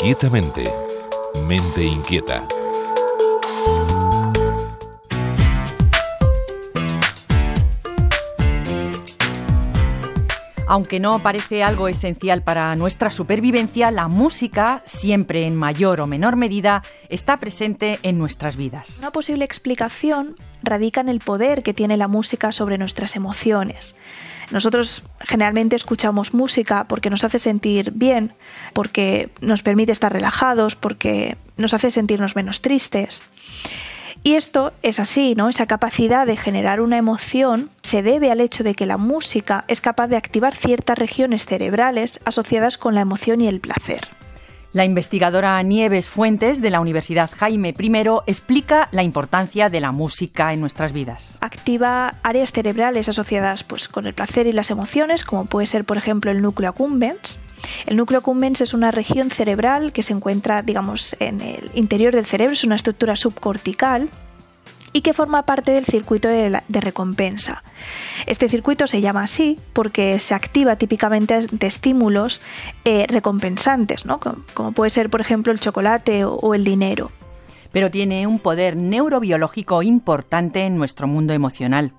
Inquietamente. Mente inquieta. Aunque no parece algo esencial para nuestra supervivencia, la música, siempre en mayor o menor medida, está presente en nuestras vidas. Una posible explicación radica en el poder que tiene la música sobre nuestras emociones. Nosotros generalmente escuchamos música porque nos hace sentir bien, porque nos permite estar relajados, porque nos hace sentirnos menos tristes. Y esto es así, ¿no? Esa capacidad de generar una emoción se debe al hecho de que la música es capaz de activar ciertas regiones cerebrales asociadas con la emoción y el placer. La investigadora Nieves Fuentes de la Universidad Jaime I explica la importancia de la música en nuestras vidas. Activa áreas cerebrales asociadas pues, con el placer y las emociones, como puede ser, por ejemplo, el núcleo accumbens, el núcleo accumbens es una región cerebral que se encuentra, digamos, en el interior del cerebro, es una estructura subcortical y que forma parte del circuito de, recompensa. Este circuito se llama así porque se activa típicamente de estímulos eh, recompensantes, como, puede ser, por ejemplo, el chocolate o el dinero pero tiene un poder neurobiológico importante en nuestro mundo emocional.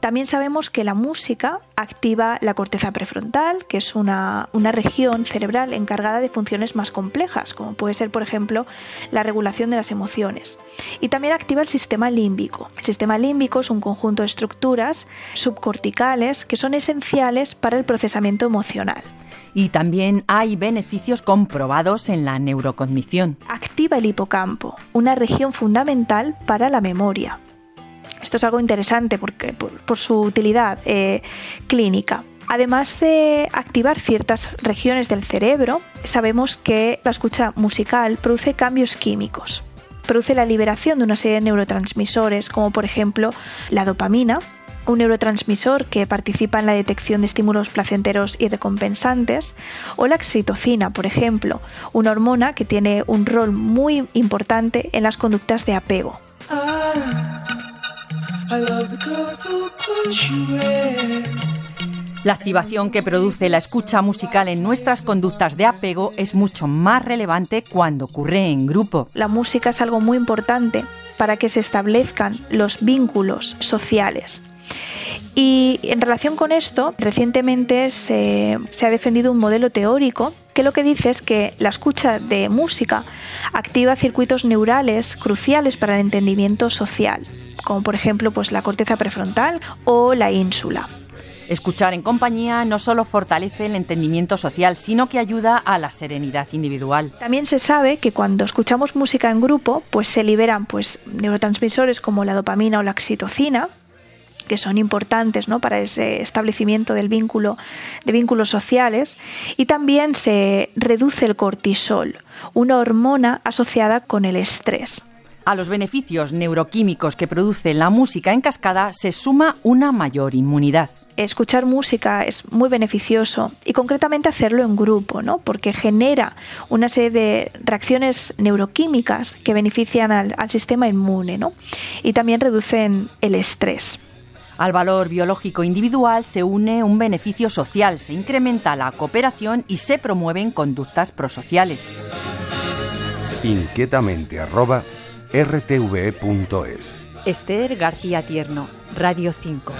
También sabemos que la música activa la corteza prefrontal, que es una, una región cerebral encargada de funciones más complejas, como puede ser, por ejemplo, la regulación de las emociones. Y también activa el sistema límbico. El sistema límbico es un conjunto de estructuras subcorticales que son esenciales para el procesamiento emocional y también hay beneficios comprobados en la neurocognición. Activa el hipocampo, una región fundamental para la memoria. Esto es algo interesante porque, por, su utilidad eh, clínica. Además de activar ciertas regiones del cerebro, sabemos que la escucha musical produce cambios químicos. Produce la liberación de una serie de neurotransmisores, como por ejemplo la dopamina, un neurotransmisor que participa en la detección de estímulos placenteros y recompensantes, o la oxitocina, por ejemplo, una hormona que tiene un rol muy importante en las conductas de apego. La activación que produce la escucha musical en nuestras conductas de apego es mucho más relevante cuando ocurre en grupo. La música es algo muy importante para que se establezcan los vínculos sociales. Y en relación con esto, recientemente se, ha defendido un modelo teórico que lo que dice es que la escucha de música activa circuitos neurales cruciales para el entendimiento social, como por ejemplo pues, la corteza prefrontal o la ínsula. Escuchar en compañía no solo fortalece el entendimiento social, sino que ayuda a la serenidad individual. También se sabe que cuando escuchamos música en grupo, pues se liberan pues neurotransmisores como la dopamina o la oxitocina, que son importantes ¿no? para ese establecimiento del vínculo, de vínculos sociales, y también se reduce el cortisol, una hormona asociada con el estrés. A los beneficios neuroquímicos que produce la música en cascada se suma una mayor inmunidad. Escuchar música es muy beneficioso y concretamente hacerlo en grupo, ¿no? porque genera una serie de reacciones neuroquímicas que benefician al, al sistema inmune ¿no? y también reducen el estrés. Al valor biológico individual se une un beneficio social, se incrementa la cooperación y se promueven conductas prosociales. Inquietamente arroba rtve.es Esther García Tierno, Radio 5.